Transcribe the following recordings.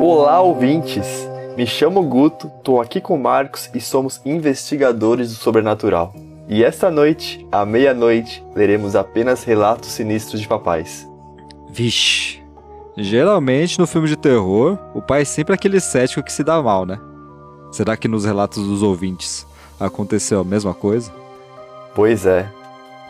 Olá, ouvintes! Me chamo Guto, tô aqui com o Marcos e somos investigadores do sobrenatural. E esta noite, à meia-noite, leremos apenas relatos sinistros de papais. Vixe. Geralmente no filme de terror, o pai é sempre aquele cético que se dá mal, né? Será que nos relatos dos ouvintes aconteceu a mesma coisa? Pois é.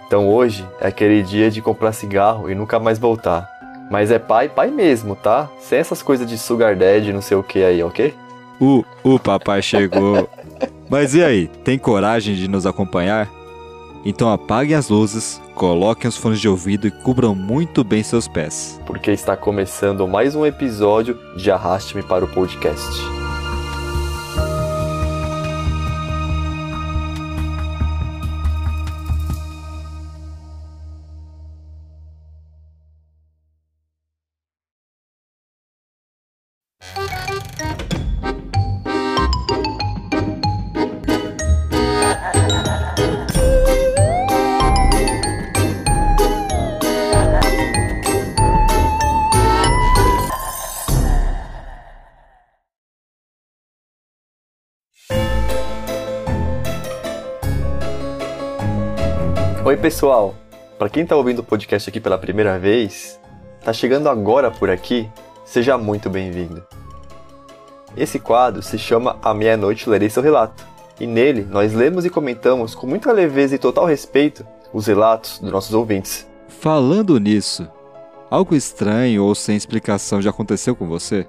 Então hoje é aquele dia de comprar cigarro e nunca mais voltar. Mas é pai, pai mesmo, tá? Sem essas coisas de sugar daddy, não sei o que aí, ok? O, o papai chegou. Mas e aí, tem coragem de nos acompanhar? Então apaguem as luzes, coloquem os fones de ouvido e cubram muito bem seus pés. Porque está começando mais um episódio de Arraste-me para o Podcast. Pessoal! Para quem está ouvindo o podcast aqui pela primeira vez, tá chegando agora por aqui, seja muito bem-vindo. Esse quadro se chama A Meia-Noite Lerei Seu Relato, e nele nós lemos e comentamos com muita leveza e total respeito os relatos dos nossos ouvintes. Falando nisso, algo estranho ou sem explicação já aconteceu com você?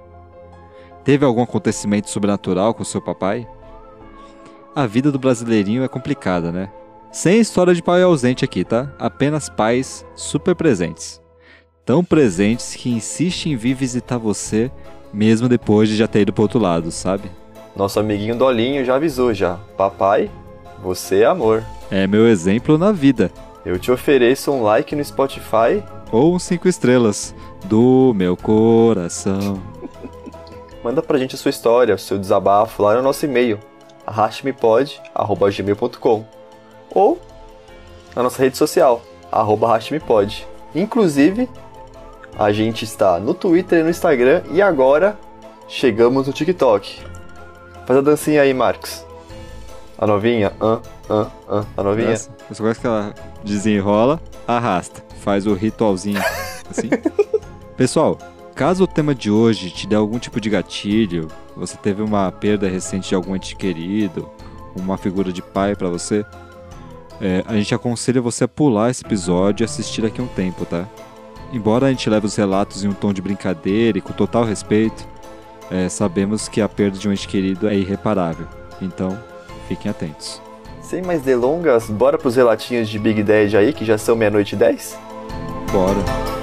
Teve algum acontecimento sobrenatural com seu papai? A vida do brasileirinho é complicada, né? Sem história de pai ausente aqui, tá? Apenas pais super presentes. Tão presentes que insistem em vir visitar você mesmo depois de já ter ido pro outro lado, sabe? Nosso amiguinho Dolinho já avisou já. Papai, você é amor. É meu exemplo na vida. Eu te ofereço um like no Spotify Ou um cinco estrelas do meu coração. Manda pra gente a sua história, o seu desabafo lá no nosso e-mail, arrastmepod.gmail.com ou na nossa rede social, arroba arrastmepod. Inclusive, a gente está no Twitter e no Instagram e agora chegamos no TikTok. Faz a dancinha aí, Marcos. A novinha, ah, ah, ah, a novinha. Essa, eu só gosto que ela desenrola, arrasta, faz o ritualzinho assim. Pessoal, caso o tema de hoje te dê algum tipo de gatilho, você teve uma perda recente de algum ente querido, uma figura de pai pra você, é, a gente aconselha você a pular esse episódio e assistir daqui a um tempo, tá? Embora a gente leve os relatos em um tom de brincadeira e com total respeito, é, sabemos que a perda de um ente querido é irreparável. Então, fiquem atentos. Sem mais delongas, bora pros relatinhos de Big Dad aí, que já são meia-noite e dez? Bora!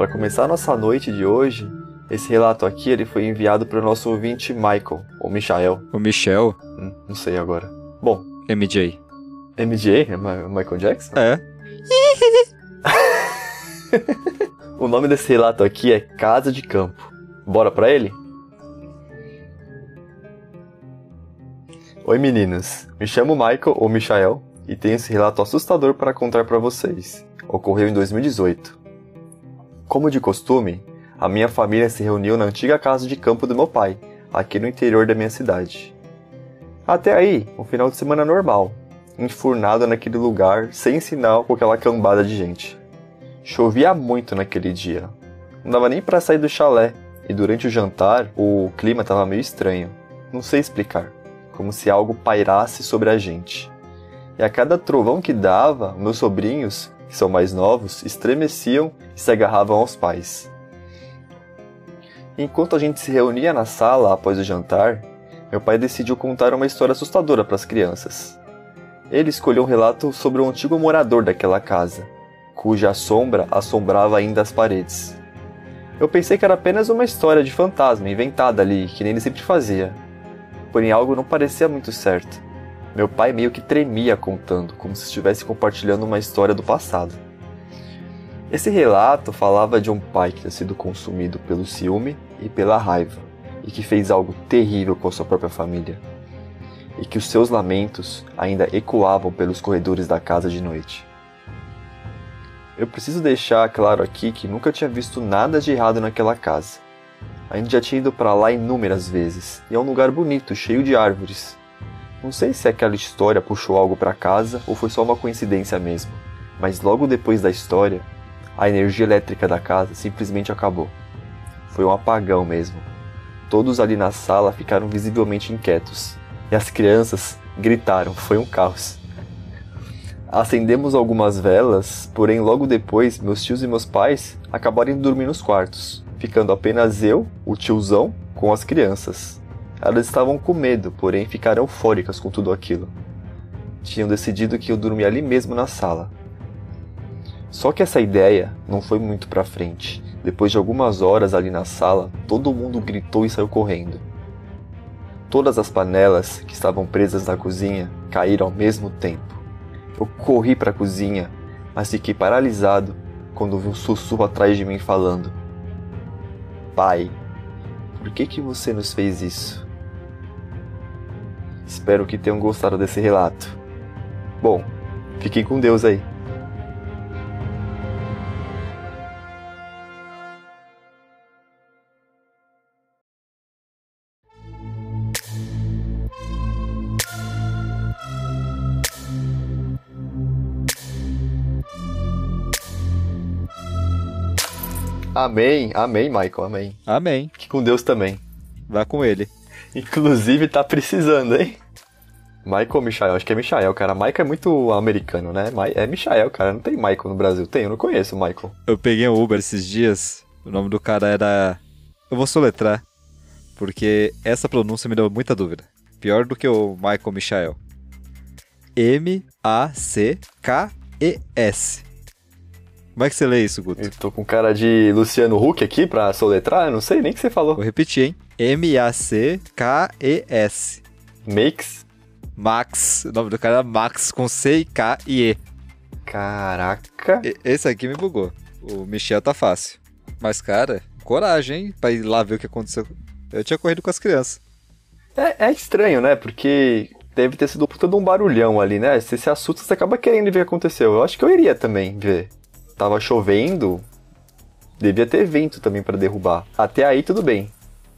Para começar a nossa noite de hoje, esse relato aqui ele foi enviado para o nosso ouvinte Michael, ou Michael, O Michel, hum, não sei agora. Bom, MJ. MJ, é Ma- Michael Jackson? É, O nome desse relato aqui é Casa de Campo. Bora pra ele? Oi meninos, me chamo Michael ou Michael e tenho esse relato assustador para contar para vocês. Ocorreu em 2018. Como de costume, a minha família se reuniu na antiga casa de campo do meu pai, aqui no interior da minha cidade. Até aí, um final de semana normal, enfurnado naquele lugar, sem sinal com aquela cambada de gente. Chovia muito naquele dia. Não dava nem para sair do chalé, e durante o jantar o clima estava meio estranho. Não sei explicar, como se algo pairasse sobre a gente. E a cada trovão que dava, meus sobrinhos, que são mais novos, estremeciam e se agarravam aos pais. Enquanto a gente se reunia na sala após o jantar, meu pai decidiu contar uma história assustadora para as crianças. Ele escolheu um relato sobre um antigo morador daquela casa, cuja sombra assombrava ainda as paredes. Eu pensei que era apenas uma história de fantasma inventada ali, que nem ele sempre fazia. Porém, algo não parecia muito certo. Meu pai meio que tremia contando, como se estivesse compartilhando uma história do passado. Esse relato falava de um pai que tinha sido consumido pelo ciúme e pela raiva, e que fez algo terrível com a sua própria família, e que os seus lamentos ainda ecoavam pelos corredores da casa de noite. Eu preciso deixar claro aqui que nunca tinha visto nada de errado naquela casa. A gente já tinha ido para lá inúmeras vezes, e é um lugar bonito, cheio de árvores. Não sei se aquela história puxou algo para casa ou foi só uma coincidência mesmo, mas logo depois da história, a energia elétrica da casa simplesmente acabou. Foi um apagão mesmo. Todos ali na sala ficaram visivelmente inquietos. E as crianças gritaram, foi um caos. Acendemos algumas velas, porém logo depois meus tios e meus pais acabaram indo dormir nos quartos, ficando apenas eu, o tiozão, com as crianças. Elas estavam com medo, porém ficaram eufóricas com tudo aquilo. Tinham decidido que eu dormia ali mesmo na sala, só que essa ideia não foi muito para frente. Depois de algumas horas ali na sala, todo mundo gritou e saiu correndo. Todas as panelas que estavam presas na cozinha caíram ao mesmo tempo. Eu corri para a cozinha, mas fiquei paralisado quando vi um sussurro atrás de mim falando: Pai, por que que você nos fez isso? Espero que tenham gostado desse relato. Bom, fiquem com Deus aí. Amém, amém, Michael, amém. Amém. Fique com Deus também. Vá com ele. Inclusive, tá precisando, hein? Michael Michael? Acho que é Michael, cara. Michael é muito americano, né? É Michael, cara. Não tem Michael no Brasil. Tem, eu não conheço o Michael. Eu peguei um Uber esses dias. O nome do cara era. Eu vou soletrar. Porque essa pronúncia me deu muita dúvida. Pior do que o Michael Michael. M-A-C-K-E-S. Como é que você lê isso, Guto? Eu tô com cara de Luciano Huck aqui pra soletrar, eu não sei nem o que você falou. Vou repetir, hein? M-A-C-K-E-S. Makes? Max. O nome do cara é Max com C e K e E. Caraca. E- Esse aqui me bugou. O Michel tá fácil. Mas, cara, coragem, hein? Pra ir lá ver o que aconteceu. Eu tinha corrido com as crianças. É, é estranho, né? Porque deve ter sido todo um barulhão ali, né? Você se assusta, você acaba querendo ver o que aconteceu. Eu acho que eu iria também ver. Tava chovendo, devia ter vento também pra derrubar. Até aí tudo bem.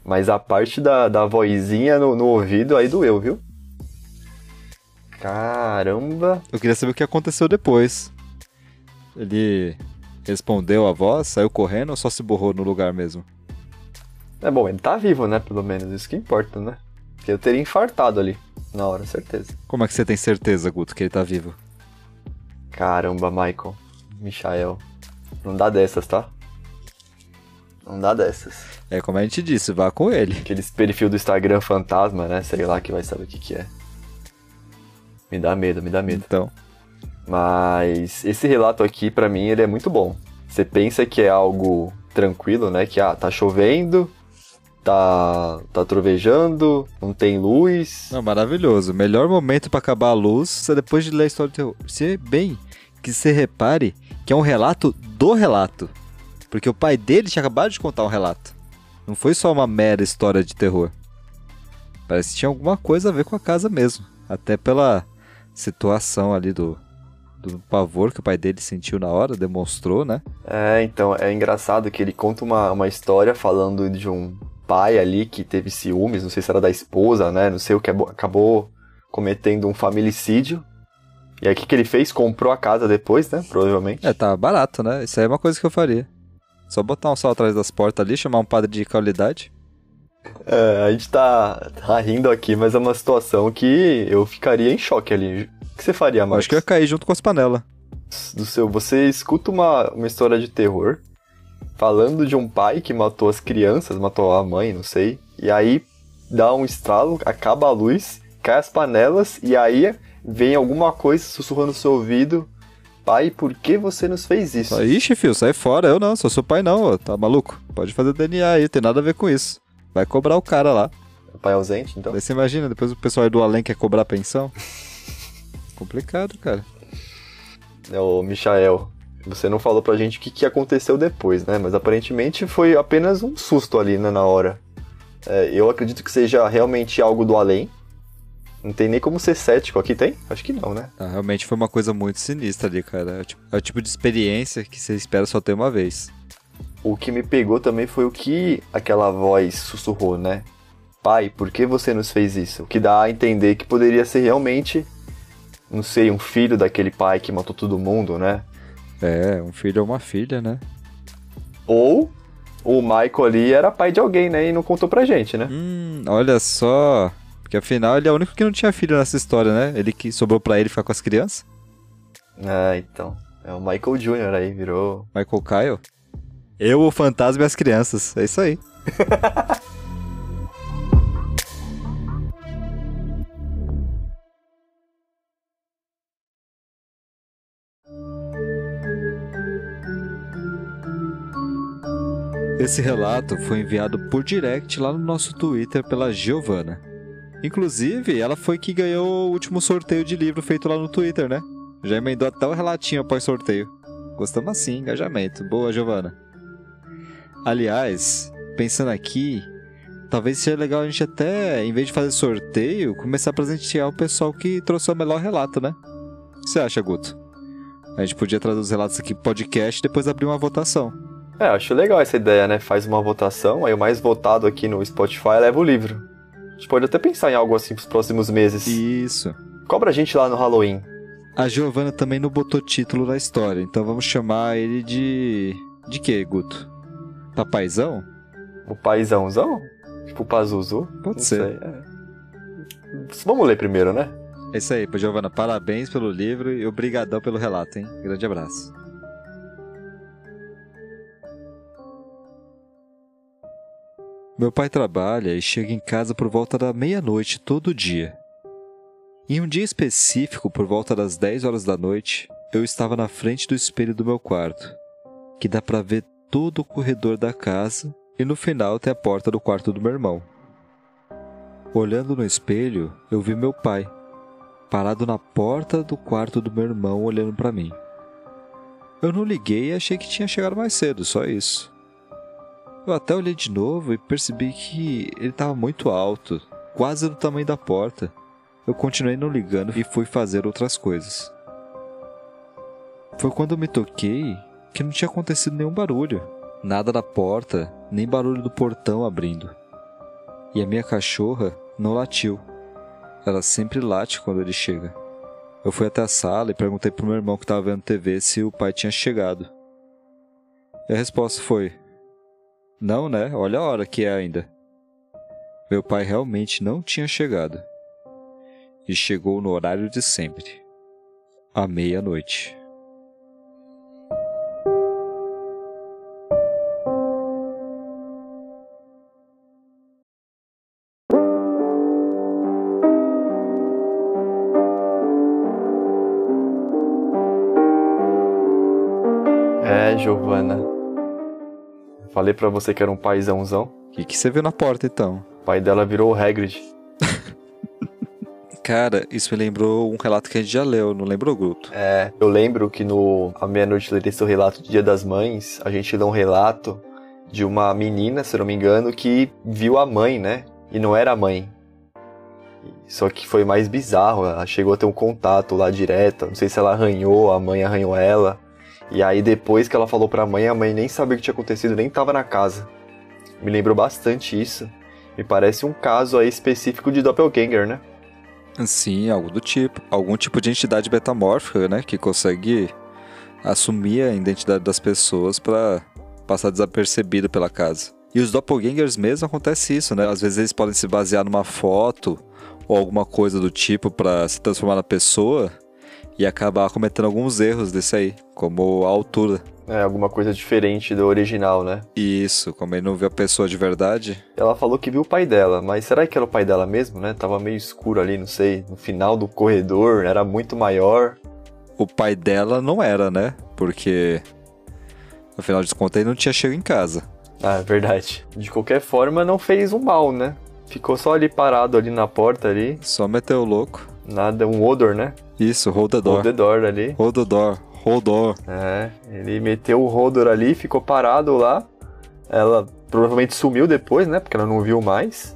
Mas a parte da, da vozinha no, no ouvido aí doeu, viu? Caramba. Eu queria saber o que aconteceu depois. Ele respondeu a voz, saiu correndo ou só se borrou no lugar mesmo? É bom, ele tá vivo, né? Pelo menos, isso que importa, né? Porque eu teria infartado ali, na hora, certeza. Como é que você tem certeza, Guto, que ele tá vivo? Caramba, Michael. Michael. Não dá dessas, tá? Não dá dessas. É como a gente disse, vá com ele. Aqueles perfil do Instagram fantasma, né? Sei lá que vai saber o que, que é. Me dá medo, me dá medo. Então, Mas esse relato aqui, pra mim, ele é muito bom. Você pensa que é algo tranquilo, né? Que, ah, tá chovendo, tá, tá trovejando, não tem luz. não, maravilhoso. Melhor momento pra acabar a luz é depois de ler a história do terror. Se bem que você repare que é um relato do relato. Porque o pai dele tinha acabado de contar um relato. Não foi só uma mera história de terror. Parece que tinha alguma coisa a ver com a casa mesmo. Até pela situação ali do, do pavor que o pai dele sentiu na hora, demonstrou, né? É, então, é engraçado que ele conta uma, uma história falando de um pai ali que teve ciúmes, não sei se era da esposa, né? Não sei o que abo- acabou cometendo um familicídio. E aí o que, que ele fez? Comprou a casa depois, né? Provavelmente. É, tá barato, né? Isso aí é uma coisa que eu faria. Só botar um sol atrás das portas ali, chamar um padre de qualidade. É, a gente tá, tá rindo aqui, mas é uma situação que eu ficaria em choque ali. O que você faria, Marcos? acho que eu ia cair junto com as panelas. do seu, você escuta uma, uma história de terror falando de um pai que matou as crianças, matou a mãe, não sei. E aí dá um estralo, acaba a luz, cai as panelas e aí vem alguma coisa sussurrando no seu ouvido. Pai, por que você nos fez isso? Ixi, filho, sai fora. Eu não, sou seu pai não, tá maluco? Pode fazer DNA aí, tem nada a ver com isso. Vai cobrar o cara lá. Pai ausente, então? Daí você imagina, depois o pessoal do além quer cobrar pensão. Complicado, cara. É o Michael. Você não falou pra gente o que, que aconteceu depois, né? Mas aparentemente foi apenas um susto ali né, na hora. É, eu acredito que seja realmente algo do além. Não tem nem como ser cético aqui, tem? Acho que não, né? Ah, realmente foi uma coisa muito sinistra ali, cara. É o, tipo, é o tipo de experiência que você espera só ter uma vez. O que me pegou também foi o que aquela voz sussurrou, né? Pai, por que você nos fez isso? O que dá a entender que poderia ser realmente, não sei, um filho daquele pai que matou todo mundo, né? É, um filho ou uma filha, né? Ou o Michael ali era pai de alguém, né? E não contou pra gente, né? Hum, olha só. Porque afinal ele é o único que não tinha filho nessa história, né? Ele que sobrou pra ele ficar com as crianças. Ah, então. É o Michael Jr. aí, virou. Michael Kyle? Eu, o fantasma e as crianças. É isso aí. Esse relato foi enviado por direct lá no nosso Twitter pela Giovana. Inclusive, ela foi que ganhou o último sorteio de livro feito lá no Twitter, né? Já emendou até o relatinho após sorteio. Gostamos assim, engajamento. Boa, Giovana. Aliás, pensando aqui, talvez seja legal a gente até, em vez de fazer sorteio, começar a presentear o pessoal que trouxe o melhor relato, né? O que você acha, Guto? A gente podia trazer os relatos aqui pro podcast e depois abrir uma votação. É, acho legal essa ideia, né? Faz uma votação, aí o mais votado aqui no Spotify leva o livro. A gente pode até pensar em algo assim pros próximos meses. Isso. Cobra a gente lá no Halloween. A Giovana também não botou título na história, então vamos chamar ele de. De quê, Guto? Papaizão? O paizãozão? Tipo o Pazuzu? Pode Não ser. é. Vamos ler primeiro, né? É isso aí, Giovana. Parabéns pelo livro e obrigadão pelo relato, hein? Grande abraço. Meu pai trabalha e chega em casa por volta da meia-noite todo dia. Em um dia específico, por volta das 10 horas da noite, eu estava na frente do espelho do meu quarto, que dá para ver todo o corredor da casa e no final tem a porta do quarto do meu irmão. Olhando no espelho, eu vi meu pai, parado na porta do quarto do meu irmão olhando para mim. Eu não liguei e achei que tinha chegado mais cedo, só isso. Eu até olhei de novo e percebi que ele estava muito alto, quase do tamanho da porta. Eu continuei não ligando e fui fazer outras coisas. Foi quando me toquei que não tinha acontecido nenhum barulho. Nada da porta, nem barulho do portão abrindo. E a minha cachorra não latiu. Ela sempre late quando ele chega. Eu fui até a sala e perguntei pro meu irmão que estava vendo TV se o pai tinha chegado. E a resposta foi: Não, né? Olha a hora que é ainda. Meu pai realmente não tinha chegado. E chegou no horário de sempre à meia-noite. Giovana. Falei pra você que era um paizãozão. O que, que você viu na porta então? O pai dela virou o Hagrid. Cara, isso me lembrou um relato que a gente já leu, não lembrou, Guto? É, eu lembro que no A Meia-Noite Lerei Seu Relato de Dia das Mães, a gente leu um relato de uma menina, se não me engano, que viu a mãe, né? E não era a mãe. Só que foi mais bizarro, ela chegou a ter um contato lá direto, não sei se ela arranhou, a mãe arranhou ela. E aí depois que ela falou pra mãe, a mãe nem sabia o que tinha acontecido, nem tava na casa. Me lembrou bastante isso. Me parece um caso aí específico de doppelganger, né? Sim, algo do tipo. Algum tipo de entidade metamórfica, né? Que consegue assumir a identidade das pessoas para passar desapercebido pela casa. E os doppelgangers mesmo acontece isso, né? Às vezes eles podem se basear numa foto ou alguma coisa do tipo para se transformar na pessoa e acabar cometendo alguns erros desse aí, como a altura. É, alguma coisa diferente do original, né? Isso, como ele não viu a pessoa de verdade. Ela falou que viu o pai dela, mas será que era o pai dela mesmo, né? Tava meio escuro ali, não sei, no final do corredor, era muito maior. O pai dela não era, né? Porque, afinal de contas, ele não tinha chego em casa. Ah, é verdade. De qualquer forma, não fez um mal, né? Ficou só ali parado ali na porta ali, Só meteu o louco. Nada, um odor, né? Isso, the door ali. Door. Rodor. É, ele meteu o Rodor ali, ficou parado lá. Ela provavelmente sumiu depois, né? Porque ela não viu mais.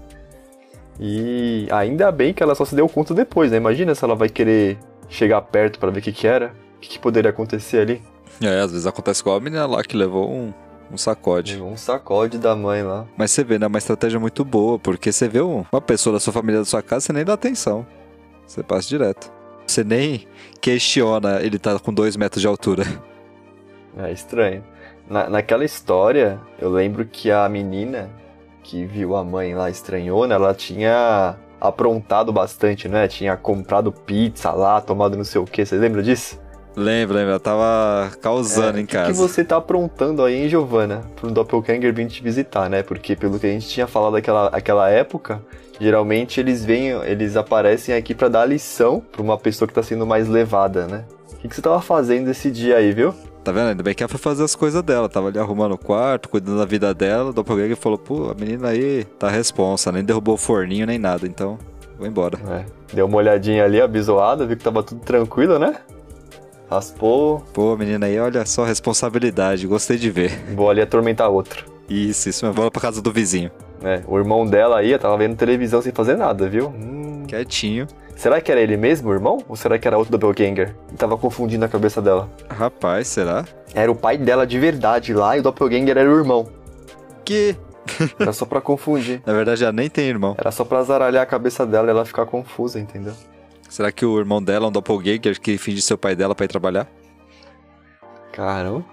E ainda bem que ela só se deu conta depois, né? Imagina se ela vai querer chegar perto para ver o que, que era. O que, que poderia acontecer ali? É, às vezes acontece com a menina lá que levou um, um sacode. Levou um sacode da mãe lá. Mas você vê, né? Uma estratégia muito boa, porque você vê um- uma pessoa da sua família da sua casa, você nem dá atenção. Você passa direto. Você nem questiona ele tá com dois metros de altura. É estranho. Na, naquela história, eu lembro que a menina que viu a mãe lá estranhona, ela tinha aprontado bastante, né? Tinha comprado pizza lá, tomado não sei o que. Você lembra disso? Lembra, lembra? Ela tava causando É, em o que casa. que você tá aprontando aí, hein, Giovana? Pro Doppelganger vir te visitar, né? Porque pelo que a gente tinha falado naquela aquela época, geralmente eles vêm, eles aparecem aqui pra dar lição pra uma pessoa que tá sendo mais levada, né? O que, que você tava fazendo esse dia aí, viu? Tá vendo? Ainda bem que ela foi fazer as coisas dela. Tava ali arrumando o quarto, cuidando da vida dela. O Doppelganger falou, pô, a menina aí tá responsa, nem derrubou o forninho nem nada, então vou embora. É, deu uma olhadinha ali, abisoada, viu que tava tudo tranquilo, né? Raspou, Pô, a menina aí, olha só, responsabilidade, gostei de ver. vou ali atormentar outro. Isso, isso, mesmo. vou lá pra casa do vizinho. É, o irmão dela aí tava vendo televisão sem fazer nada, viu? Hum, Quietinho. será que era ele mesmo, o irmão? Ou será que era outro Doppelganger? E tava confundindo a cabeça dela. Rapaz, será? Era o pai dela de verdade lá e o Doppelganger era o irmão. Que? Era só pra confundir. Na verdade, ela nem tem irmão. Era só pra zaralhar a cabeça dela e ela ficar confusa, entendeu? Será que o irmão dela é um doppelganger que finge ser o pai dela pra ir trabalhar? Caramba.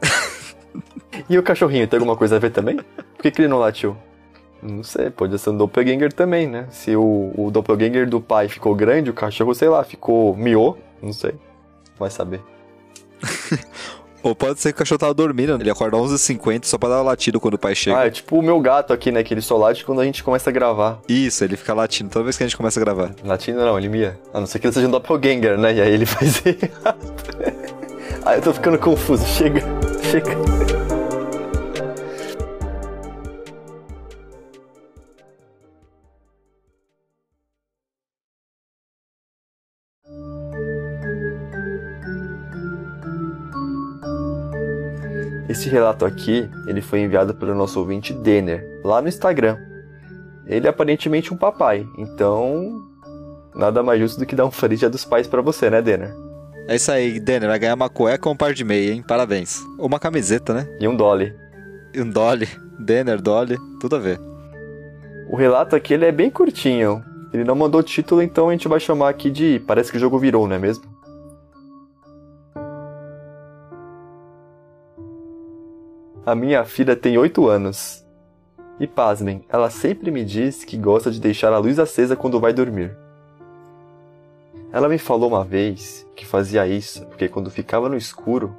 e o cachorrinho, tem alguma coisa a ver também? Por que, que ele não latiu? Não sei, pode ser um doppelganger também, né? Se o, o doppelganger do pai ficou grande, o cachorro, sei lá, ficou miô, não sei. Vai saber. Ou pode ser que o cachorro tava dormindo, ele acorda 11h50 só pra dar latido quando o pai chega. Ah, é tipo o meu gato aqui, né? Que ele só late quando a gente começa a gravar. Isso, ele fica latindo toda vez que a gente começa a gravar. Latindo não, ele mia. A não ser que ele seja um doppelganger, né? E aí ele faz errado. ah, eu tô ficando confuso. Chega, chega. Esse relato aqui, ele foi enviado pelo nosso ouvinte Denner, lá no Instagram. Ele é aparentemente um papai, então nada mais justo do que dar um feliz dia dos pais pra você, né, Denner? É isso aí, Denner, vai ganhar uma cueca ou um par de meia, hein? Parabéns. Ou uma camiseta, né? E um Dolly. E um Dolly. Denner, Dolly, tudo a ver. O relato aqui ele é bem curtinho. Ele não mandou título, então a gente vai chamar aqui de Parece que o jogo virou, não é mesmo? A minha filha tem 8 anos. E pasmem, ela sempre me diz que gosta de deixar a luz acesa quando vai dormir. Ela me falou uma vez que fazia isso porque quando ficava no escuro,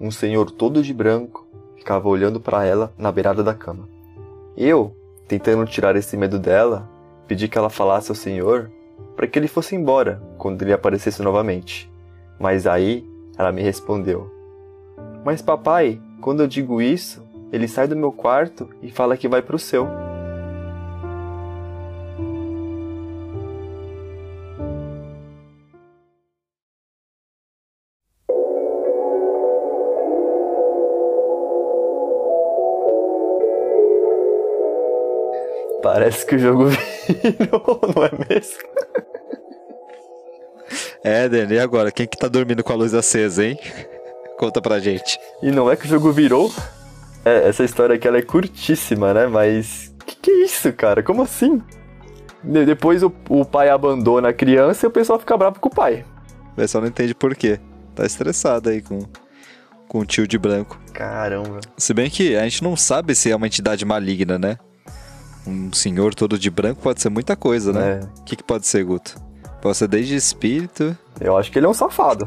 um senhor todo de branco ficava olhando para ela na beirada da cama. Eu, tentando tirar esse medo dela, pedi que ela falasse ao senhor para que ele fosse embora quando ele aparecesse novamente. Mas aí ela me respondeu: Mas papai, quando eu digo isso, ele sai do meu quarto e fala que vai pro seu. Parece que o jogo virou, não é mesmo? É, Denner, e agora? Quem que tá dormindo com a luz acesa, hein? Conta pra gente. E não é que o jogo virou. É, essa história aqui ela é curtíssima, né? Mas. Que que é isso, cara? Como assim? De- depois o, o pai abandona a criança e o pessoal fica bravo com o pai. O pessoal não entende por quê. Tá estressado aí com, com o tio de branco. Caramba. Se bem que a gente não sabe se é uma entidade maligna, né? Um senhor todo de branco pode ser muita coisa, né? É, O que, que pode ser, Guto? Pode ser desde espírito. eu acho que ele é um safado.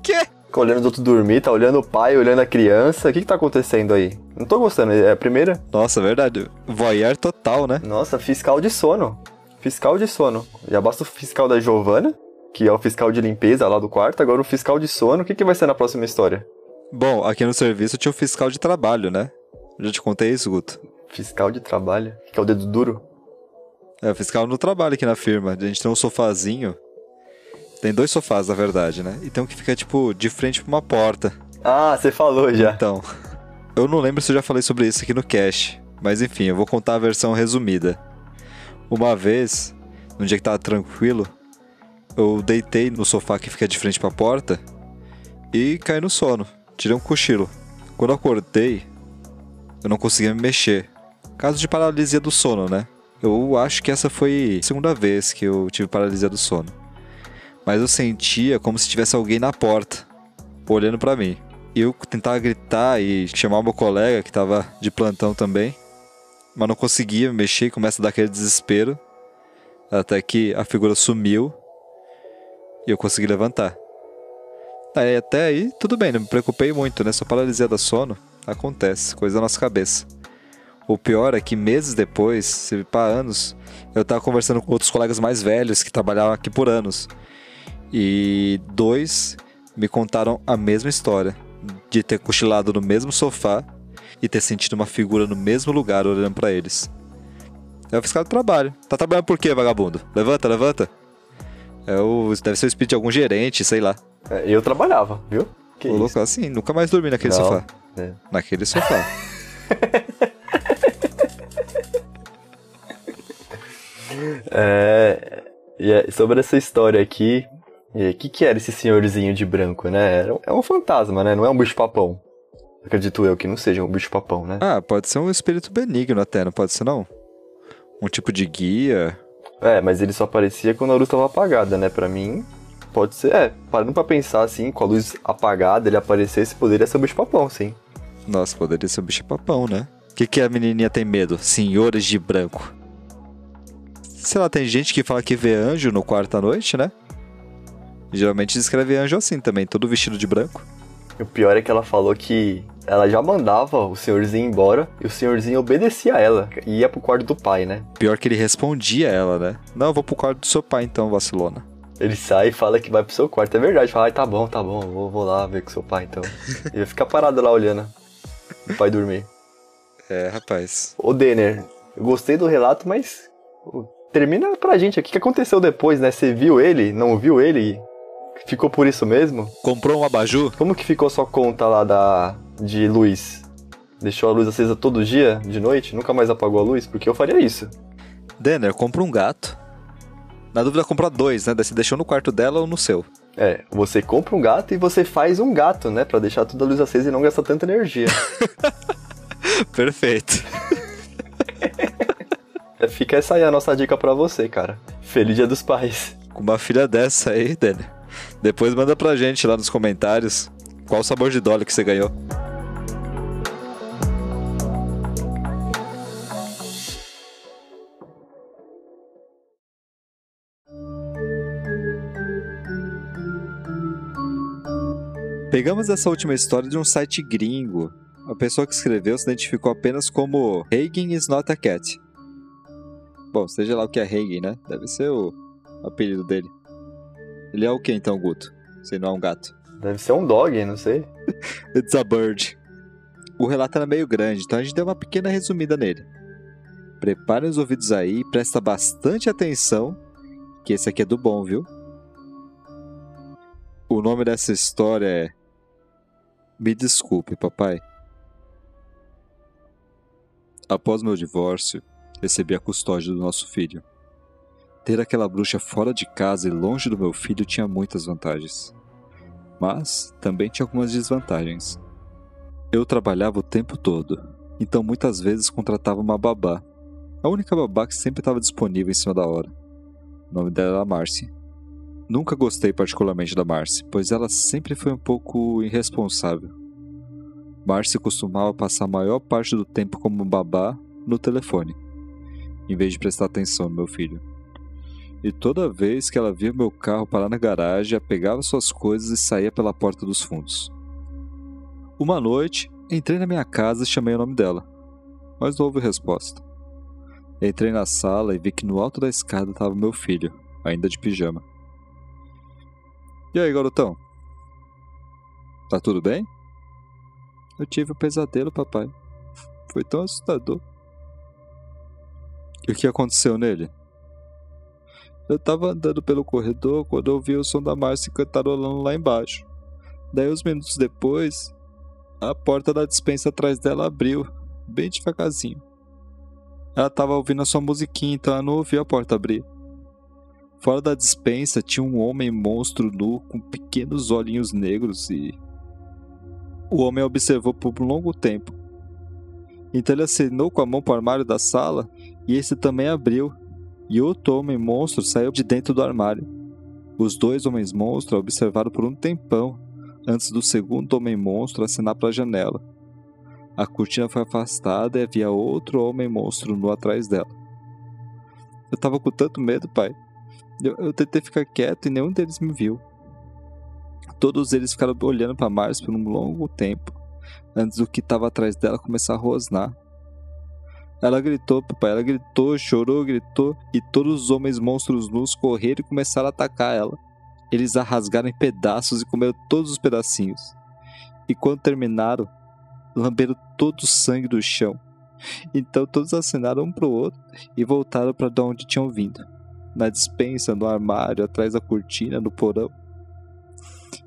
Quê? Fica olhando os outros dormir, tá olhando o pai, olhando a criança. O que, que tá acontecendo aí? Não tô gostando. É a primeira? Nossa, verdade. Voyeur total, né? Nossa, fiscal de sono. Fiscal de sono. Já basta o fiscal da Giovana, que é o fiscal de limpeza lá do quarto. Agora o fiscal de sono. O que, que vai ser na próxima história? Bom, aqui no serviço tinha o fiscal de trabalho, né? Já te contei isso, Guto? Fiscal de trabalho. Que é o dedo duro. É, o fiscal no trabalho aqui na firma. A gente tem um sofazinho Tem dois sofás, na verdade, né? E tem um que fica, tipo, de frente pra uma porta. Ah, você falou já. Então, eu não lembro se eu já falei sobre isso aqui no cast, mas enfim, eu vou contar a versão resumida. Uma vez, num dia que tava tranquilo, eu deitei no sofá que fica de frente pra porta e caí no sono. Tirei um cochilo. Quando eu acordei, eu não conseguia me mexer. Caso de paralisia do sono, né? Eu acho que essa foi a segunda vez que eu tive paralisia do sono. Mas eu sentia como se tivesse alguém na porta, olhando para mim. Eu tentava gritar e chamar o meu colega que tava de plantão também, mas não conseguia me mexer começa a dar aquele desespero. Até que a figura sumiu e eu consegui levantar. Aí, até aí, tudo bem, não me preocupei muito, né? Só paralisia do sono. Acontece, coisa da nossa cabeça. O pior é que meses depois, se pá, anos, eu tava conversando com outros colegas mais velhos que trabalhavam aqui por anos. E dois me contaram a mesma história de ter cochilado no mesmo sofá e ter sentido uma figura no mesmo lugar olhando para eles. É o fiscal do trabalho. Tá trabalhando por quê, vagabundo? Levanta, levanta. É o, deve ser o espírito de algum gerente, sei lá. É, Eu trabalhava, viu? Que Ô, louco, assim, nunca mais dormi naquele Não. sofá. É. Naquele sofá. É, e é, sobre essa história aqui, o que, que era esse senhorzinho de branco, né? É um fantasma, né? Não é um bicho-papão. Acredito eu que não seja um bicho-papão, né? ah, pode ser um espírito benigno até, não pode ser não? Um tipo de guia. É, mas ele só aparecia quando a luz estava apagada, né? Pra mim, pode ser. É, parando pra pensar assim, com a luz apagada, ele aparecesse, poderia ser um bicho-papão, sim. Nossa, poderia ser um bicho papão, né? O que, que a menininha tem medo? Senhores de branco. Sei lá, tem gente que fala que vê anjo no quarto à noite, né? Geralmente descreve anjo assim também, todo vestido de branco. O pior é que ela falou que ela já mandava o senhorzinho embora e o senhorzinho obedecia a ela e ia pro quarto do pai, né? Pior que ele respondia a ela, né? Não, eu vou pro quarto do seu pai então, vacilona. Ele sai e fala que vai pro seu quarto. É verdade, fala, ai, tá bom, tá bom, vou, vou lá ver com seu pai então. e vai ficar parado lá olhando o pai dormir. É, rapaz. Ô Denner, eu gostei do relato, mas termina pra gente aqui. O que aconteceu depois, né? Você viu ele, não viu ele? Ficou por isso mesmo? Comprou um abajur? Como que ficou sua conta lá da de luz? Deixou a luz acesa todo dia, de noite? Nunca mais apagou a luz? Porque eu faria isso. Denner, compra um gato. Na dúvida, compra dois, né? Você deixou no quarto dela ou no seu. É, você compra um gato e você faz um gato, né? Pra deixar toda a luz acesa e não gastar tanta energia. Perfeito. É, Fica essa aí a nossa dica pra você, cara. Feliz Dia dos Pais. Com uma filha dessa aí, Denner. Depois manda pra gente lá nos comentários qual sabor de Dolly que você ganhou. Pegamos essa última história de um site gringo. A pessoa que escreveu se identificou apenas como Hagen is not a cat. Bom, seja lá o que é Hagen, né? Deve ser o apelido dele. Ele é o que então, Guto? Se não é um gato. Deve ser um dog, não sei. It's a bird. O relato era meio grande, então a gente deu uma pequena resumida nele. Preparem os ouvidos aí e presta bastante atenção, que esse aqui é do bom, viu? O nome dessa história é Me Desculpe, papai. Após meu divórcio, recebi a custódia do nosso filho. Ter aquela bruxa fora de casa e longe do meu filho tinha muitas vantagens mas também tinha algumas desvantagens. Eu trabalhava o tempo todo, então muitas vezes contratava uma babá, a única babá que sempre estava disponível em cima da hora. O nome dela era Marcy. Nunca gostei particularmente da Marcy, pois ela sempre foi um pouco irresponsável. Marcy costumava passar a maior parte do tempo como babá no telefone, em vez de prestar atenção no meu filho e toda vez que ela via meu carro parar na garagem, pegava suas coisas e saía pela porta dos fundos. Uma noite, entrei na minha casa e chamei o nome dela, mas não houve resposta. Entrei na sala e vi que no alto da escada estava meu filho, ainda de pijama. E aí, garotão? Tá tudo bem? Eu tive um pesadelo, papai. Foi tão assustador. E o que aconteceu nele? Eu tava andando pelo corredor quando ouvi o som da Márcia cantarolando lá embaixo. Daí, uns minutos depois, a porta da dispensa atrás dela abriu, bem devagarzinho. Ela tava ouvindo a sua musiquinha, então ela não ouviu a porta abrir. Fora da dispensa tinha um homem monstro nu com pequenos olhinhos negros e. O homem observou por um longo tempo. Então ele acenou com a mão para o armário da sala e esse também abriu. E outro homem monstro saiu de dentro do armário. Os dois homens monstros observaram por um tempão antes do segundo homem monstro acenar para a janela. A cortina foi afastada e havia outro homem monstro nu atrás dela. Eu tava com tanto medo, pai. Eu, eu tentei ficar quieto e nenhum deles me viu. Todos eles ficaram olhando para Mars por um longo tempo, antes do que estava atrás dela começar a rosnar. Ela gritou, papai, ela gritou, chorou, gritou, e todos os homens monstros nus correram e começaram a atacar ela. Eles a rasgaram em pedaços e comeram todos os pedacinhos. E quando terminaram, lamberam todo o sangue do chão. Então todos acenaram um pro outro e voltaram para de onde tinham vindo. Na dispensa, no armário, atrás da cortina, no porão.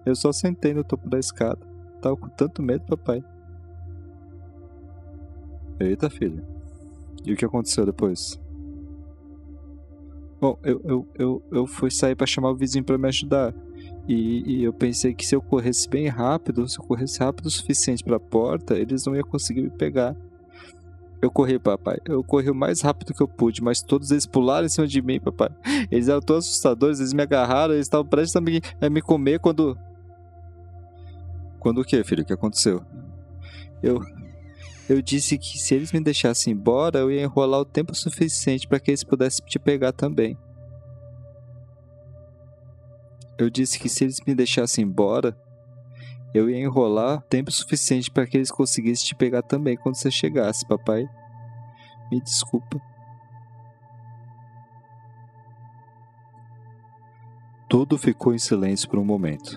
Eu só sentei no topo da escada. Tava com tanto medo, papai. Eita, filho. E o que aconteceu depois? Bom, eu, eu, eu, eu fui sair para chamar o vizinho para me ajudar. E, e, eu pensei que se eu corresse bem rápido, se eu corresse rápido o suficiente para a porta, eles não iam conseguir me pegar. Eu corri, papai. Eu corri o mais rápido que eu pude, mas todos eles pularam em cima de mim, papai. Eles eram todos assustadores, eles me agarraram, eles estavam prestes a me, a me comer quando. Quando o que, filho? O que aconteceu? Eu. Eu disse que se eles me deixassem embora, eu ia enrolar o tempo suficiente para que eles pudessem te pegar também. Eu disse que se eles me deixassem embora, eu ia enrolar tempo suficiente para que eles conseguissem te pegar também quando você chegasse, papai. Me desculpa. Tudo ficou em silêncio por um momento.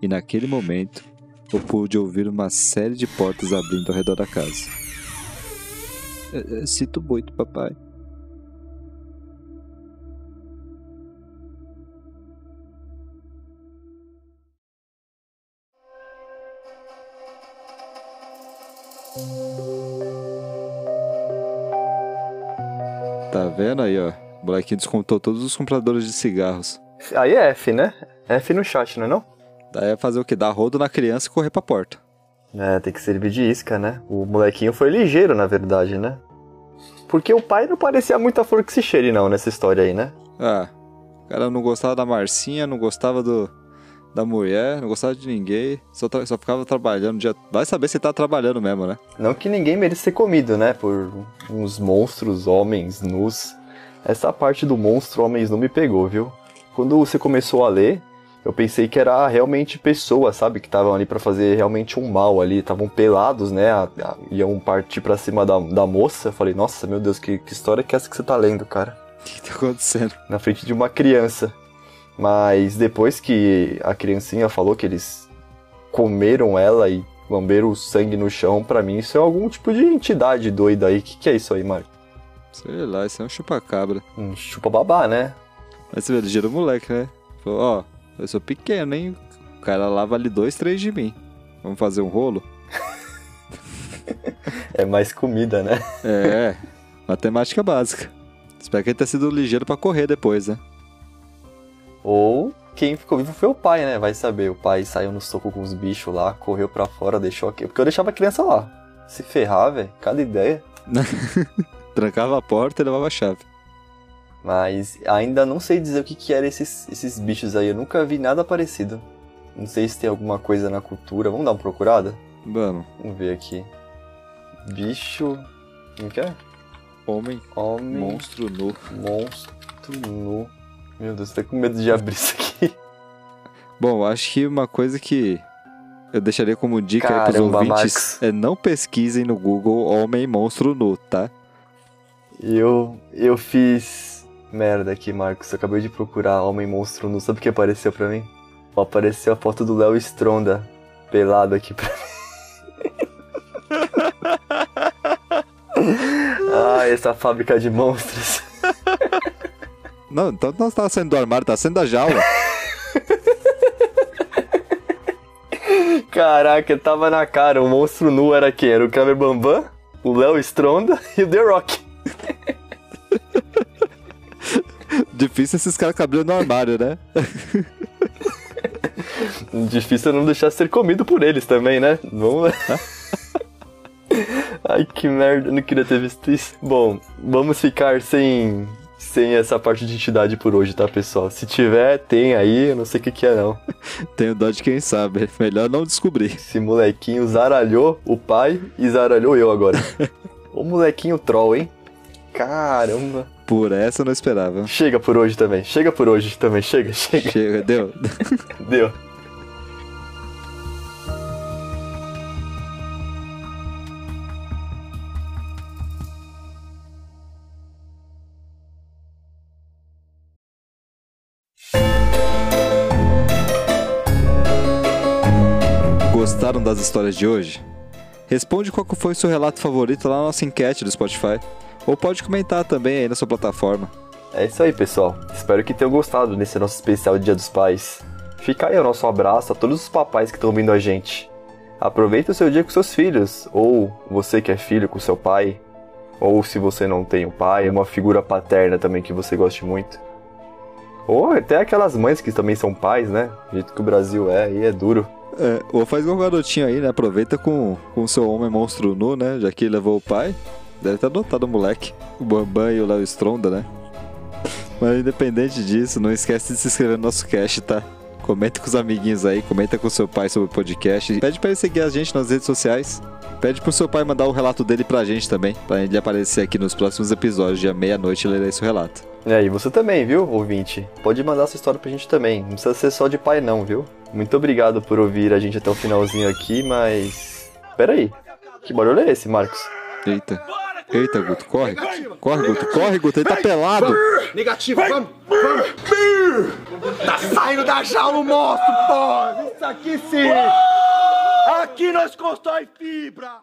E naquele momento, eu pude ouvir uma série de portas abrindo ao redor da casa. Eu, eu sinto muito, papai. Tá vendo aí, ó? O molequinho descontou todos os compradores de cigarros. Aí é F, né? F no chat, não é não? Daí é fazer o quê? Dar rodo na criança e correr pra porta. É, tem que servir de isca, né? O molequinho foi ligeiro, na verdade, né? Porque o pai não parecia muita flor que se cheire, não, nessa história aí, né? Ah, o cara não gostava da Marcinha, não gostava do, da mulher, não gostava de ninguém, só, só ficava trabalhando. Dia... Vai saber se tá trabalhando mesmo, né? Não que ninguém mereça ser comido, né? Por uns monstros, homens, nus. Essa parte do monstro, homens, não me pegou, viu? Quando você começou a ler, eu pensei que era realmente pessoas, sabe? Que estavam ali para fazer realmente um mal ali. Estavam pelados, né? A, a, iam partir pra cima da, da moça. Eu falei, nossa, meu Deus, que, que história que é essa que você tá lendo, cara? O que, tá acontecendo? Na frente de uma criança. Mas depois que a criancinha falou que eles comeram ela e lamberam o sangue no chão, para mim isso é algum tipo de entidade doida aí. O que, que é isso aí, Marco? Sei lá, isso é um chupa-cabra. Um chupa-babá, né? Mas você vê, ligeiro moleque, né? Falou, ó, eu sou pequeno, hein? O cara lá vale dois, três de mim. Vamos fazer um rolo? é mais comida, né? É, matemática básica. Espero que ele tenha sido ligeiro para correr depois, né? Ou quem ficou vivo foi o pai, né? Vai saber. O pai saiu no soco com os bichos lá, correu para fora, deixou aqui. Porque eu deixava a criança lá. Se ferrar, velho. Cada ideia. Trancava a porta e levava a chave. Mas ainda não sei dizer o que, que eram esses, esses bichos aí. Eu nunca vi nada parecido. Não sei se tem alguma coisa na cultura. Vamos dar uma procurada? Vamos. Vamos ver aqui. Bicho. Como que é? Homem. Homem. Monstro nu. Monstro nu. Meu Deus, tô com medo de abrir isso aqui. Bom, acho que uma coisa que eu deixaria como dica Caramba, aí pros ouvintes Max. é não pesquisem no Google homem monstro nu, tá? Eu, eu fiz merda aqui, Marcos. Eu acabei de procurar homem monstro nu. Sabe o que apareceu pra mim? Apareceu a foto do Léo Stronda pelado aqui pra mim. ah, essa fábrica de monstros. Não, então não tava saindo do armário, tá saindo da jaula. Caraca, tava na cara. O monstro nu era quem? Era o Kramer Bambam, o Léo Stronda e o The Rock. Difícil esses caras caberem no armário, né? Difícil é não deixar ser comido por eles também, né? Vamos lá. Ai, que merda, eu não queria ter visto isso. Bom, vamos ficar sem, sem essa parte de entidade por hoje, tá, pessoal? Se tiver, tem aí, eu não sei o que, que é, não. Tenho dó de quem sabe. Melhor não descobrir. Esse molequinho zaralhou o pai e zaralhou eu agora. o molequinho troll, hein? Caramba. Por essa eu não esperava. Chega por hoje também. Chega por hoje também. Chega, chega. Chega, deu. Deu. Gostaram das histórias de hoje? Responde qual foi o seu relato favorito lá na nossa enquete do Spotify. Ou pode comentar também aí na sua plataforma. É isso aí, pessoal. Espero que tenham gostado nesse nosso especial Dia dos Pais. Fica aí o nosso abraço a todos os papais que estão ouvindo a gente. Aproveita o seu dia com seus filhos, ou você que é filho com seu pai, ou se você não tem um pai, uma figura paterna também que você goste muito. Ou até aquelas mães que também são pais, né? Do jeito que o Brasil é, e é duro. É, ou faz igual um garotinho aí, né? Aproveita com o seu homem monstro nu, né? Já que ele levou o pai. Deve estar adotado o moleque. O Bambam e o Léo Stronda, né? Mas independente disso, não esquece de se inscrever no nosso cast, tá? Comenta com os amiguinhos aí, comenta com seu pai sobre o podcast. Pede pra ele seguir a gente nas redes sociais. Pede pro seu pai mandar o relato dele pra gente também, pra ele aparecer aqui nos próximos episódios, dia meia-noite, lerá esse relato. É, e você também, viu, ouvinte? Pode mandar sua história pra gente também. Não precisa ser só de pai, não, viu? Muito obrigado por ouvir a gente até o finalzinho aqui, mas. Pera aí. Que barulho é esse, Marcos? Eita. Eita, Guto, corre. Corre, Guto, corre, Guto, ele tá pelado. Negativo, vamos, vamos. Tá saindo da jaula o monstro, pô. Isso aqui sim. Aqui nós constrói fibra.